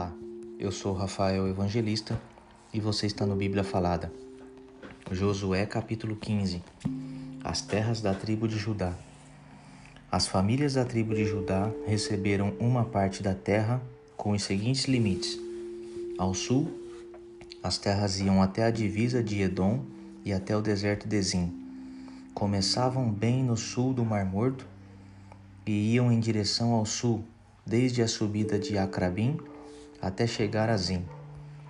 Olá, eu sou Rafael Evangelista e você está no Bíblia Falada. Josué capítulo 15 As terras da tribo de Judá. As famílias da tribo de Judá receberam uma parte da terra com os seguintes limites: ao sul, as terras iam até a divisa de Edom e até o deserto de Zim. Começavam bem no sul do Mar Morto e iam em direção ao sul, desde a subida de Acrabim até chegar a Zim.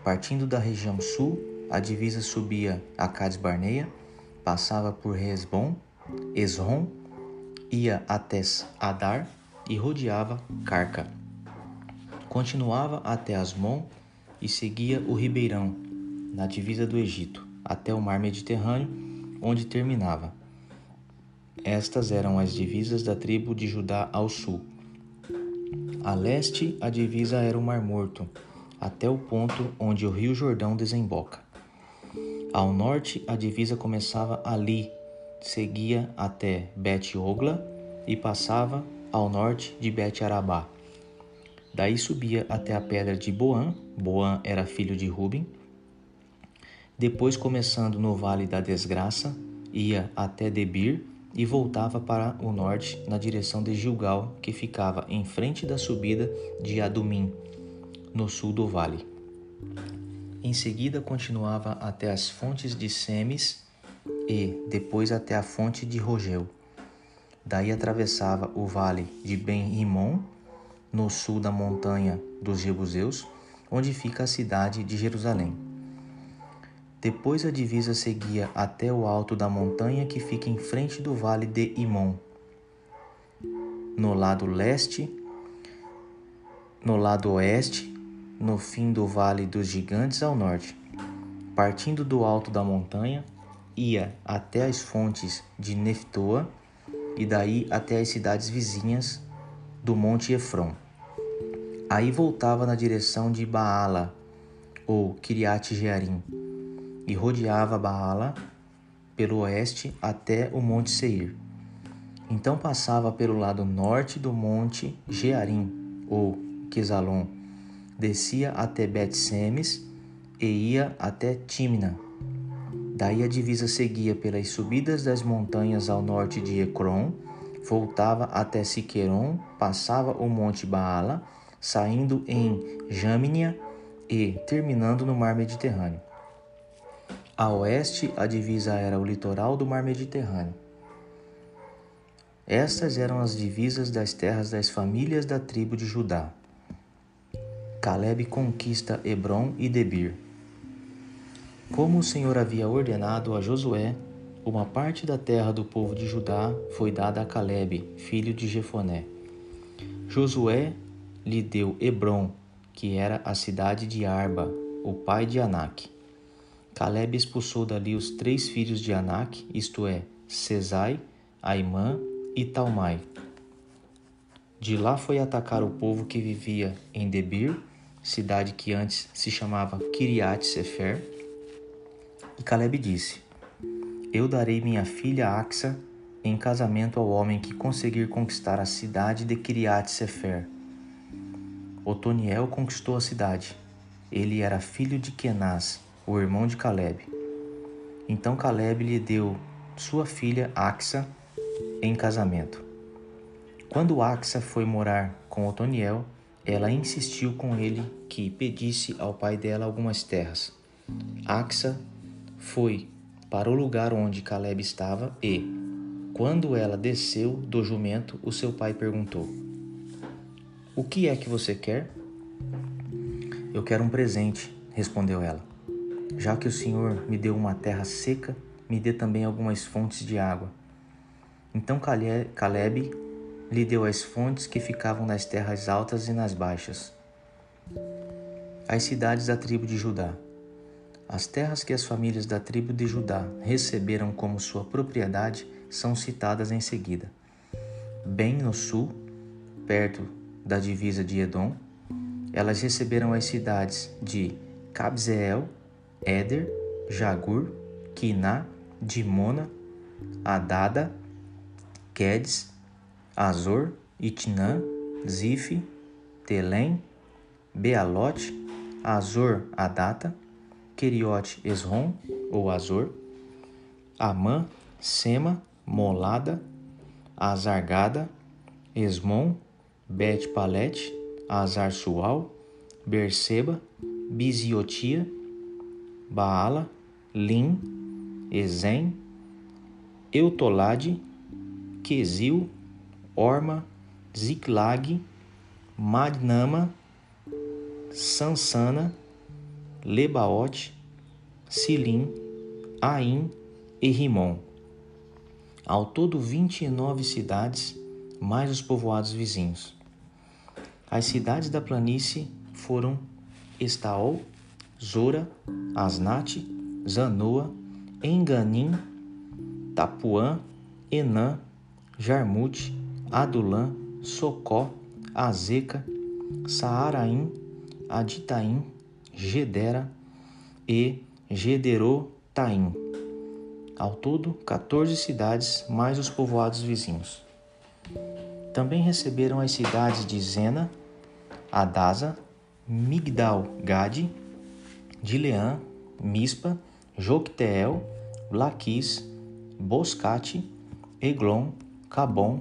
Partindo da região sul, a divisa subia a Cades Barneia, passava por Resbom, Esrom, ia até Adar e rodeava Carca. Continuava até Asmon e seguia o Ribeirão, na divisa do Egito, até o mar Mediterrâneo, onde terminava. Estas eram as divisas da tribo de Judá ao sul. A leste, a divisa era o Mar Morto, até o ponto onde o rio Jordão desemboca. Ao norte, a divisa começava ali, seguia até Bet-Ogla e passava ao norte de Bet-Arabá. Daí subia até a pedra de Boã, Boã era filho de Ruben. Depois, começando no Vale da Desgraça, ia até Debir e voltava para o norte na direção de Gilgal, que ficava em frente da subida de Adumim, no sul do vale. Em seguida continuava até as fontes de Semes e depois até a fonte de Rogel. Daí atravessava o vale de Ben-Rimon, no sul da montanha dos Jebuseus, onde fica a cidade de Jerusalém. Depois a divisa seguia até o alto da montanha que fica em frente do vale de Imon. No lado leste, no lado oeste, no fim do vale dos gigantes ao norte. Partindo do alto da montanha, ia até as fontes de Neftoa e daí até as cidades vizinhas do monte Efron. Aí voltava na direção de Baala, ou Kiriat Jearim, e rodeava Baala pelo oeste até o Monte Seir. Então passava pelo lado norte do Monte Jearim, ou Quesalon, descia até Bet-Semes e ia até Timna. Daí a divisa seguia pelas subidas das montanhas ao norte de Ecrom, voltava até Siqueron, passava o Monte Baala, saindo em Jâmnia e terminando no Mar Mediterrâneo. A oeste, a divisa era o litoral do Mar Mediterrâneo. Estas eram as divisas das terras das famílias da tribo de Judá. Caleb conquista Hebron e Debir. Como o Senhor havia ordenado a Josué, uma parte da terra do povo de Judá foi dada a Caleb, filho de Jefoné. Josué lhe deu Hebron, que era a cidade de Arba, o pai de Anak. Caleb expulsou dali os três filhos de Anak, isto é, Cesai, Aimã e Talmai. De lá foi atacar o povo que vivia em Debir, cidade que antes se chamava Kiriat Sefer. E Caleb disse: Eu darei minha filha Axa em casamento ao homem que conseguir conquistar a cidade de Kiriat Sefer. Otoniel conquistou a cidade. Ele era filho de Kenaz, o irmão de Caleb. Então Caleb lhe deu sua filha Axa em casamento. Quando Axa foi morar com Otoniel, ela insistiu com ele que pedisse ao pai dela algumas terras. Axa foi para o lugar onde Caleb estava e, quando ela desceu do jumento, o seu pai perguntou: O que é que você quer? Eu quero um presente, respondeu ela. Já que o Senhor me deu uma terra seca, me dê também algumas fontes de água. Então Caleb lhe deu as fontes que ficavam nas terras altas e nas baixas. As cidades da tribo de Judá. As terras que as famílias da tribo de Judá receberam como sua propriedade são citadas em seguida. Bem no sul, perto da divisa de Edom, elas receberam as cidades de Cabzeel, Éder, Jagur, Quiná, Dimona, Adada, Quedes, Azor, Itnã, Zife, Telém, Bealote, Azor Adata, Keriote Esron, ou Azor, Amã, Sema, Molada, Azargada, Esmon, Bet Palete, Azar Sual, Berseba, Biziotia, Baala, Lim, Ezem, Eutolade, Quesil, Orma, Ziklag, Madnama, Sansana, Lebaote, Silim, Aim e Rimon. Ao todo, 29 cidades, mais os povoados vizinhos. As cidades da planície foram Estaol, Zora, Asnate, Zanoa, Enganim, Tapuã, Enã, Jarmute, Adulã, Socó, Azeca, Saaraim, Aditaim, Gedera e Gederotaim. Ao todo, 14 cidades, mais os povoados vizinhos. Também receberam as cidades de Zena, Adasa, Migdal Dileã, Mispa, Jocteel, Laquis, Boscate, Eglon, Cabon,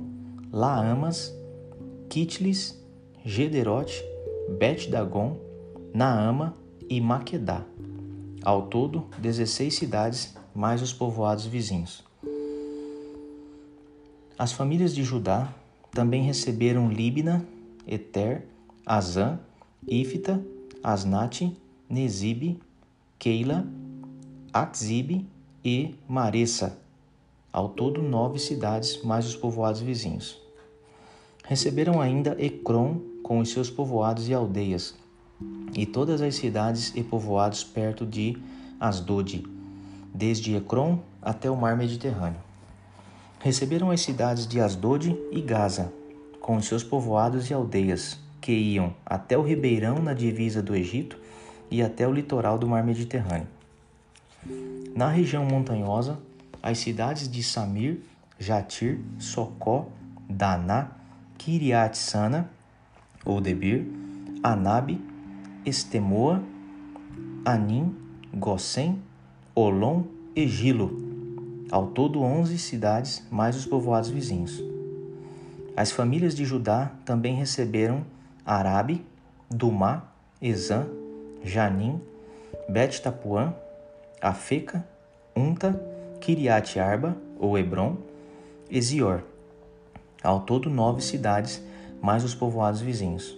Laamas, Kitlis, Gederote, Bet-Dagon, Naama e Maquedá. Ao todo, 16 cidades, mais os povoados vizinhos. As famílias de Judá também receberam Líbina, Eter, Azã, Ifta, Asnate, Nezibe, Keila, Akzibe e Maressa. Ao todo, nove cidades, mais os povoados vizinhos. Receberam ainda Ecrom com os seus povoados e aldeias, e todas as cidades e povoados perto de Asdode, desde Ecrom até o mar Mediterrâneo. Receberam as cidades de Asdode e Gaza, com os seus povoados e aldeias, que iam até o ribeirão na divisa do Egito e até o litoral do mar Mediterrâneo. Na região montanhosa, as cidades de Samir, Jatir, Socó, Daná, Kiriat Sana, ou Debir, Anabe, Estemoa, Anim, Gossem, Olom e Gilo. Ao todo, onze cidades, mais os povoados vizinhos. As famílias de Judá também receberam Arabe, Dumá, Ezã, Janim, Bet Tapuã, Afeca, Unta, Kiriat Arba, ou Hebron, e Zior. Ao todo, nove cidades, mais os povoados vizinhos.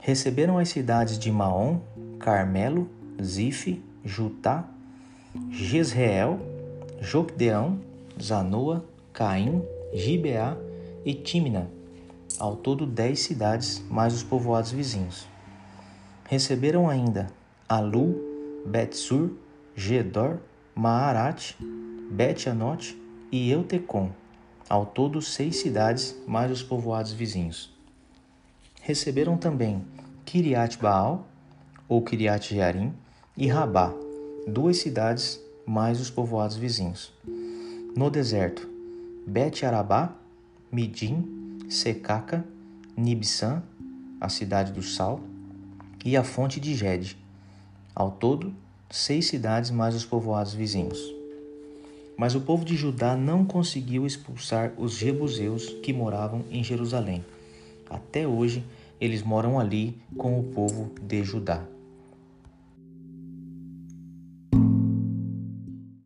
Receberam as cidades de Maom, Carmelo, Zife, Jutá, Jezreel, Jocdeão, Zanoa, Caim, Gibeá e Tímina. Ao todo, dez cidades, mais os povoados vizinhos. Receberam ainda Alu, Betsur, Gedor, Maarat, Bet-Anote e Eutecom ao todo seis cidades, mais os povoados vizinhos. Receberam também Kiriat Baal, ou Kiriat Jearim, e Rabá, duas cidades, mais os povoados vizinhos. No deserto, Bet Arabá, Midim, Secaca, Nibsan, a cidade do sal, e a fonte de Gede. Ao todo, seis cidades mais os povoados vizinhos. Mas o povo de Judá não conseguiu expulsar os jebuseus que moravam em Jerusalém. Até hoje, eles moram ali com o povo de Judá.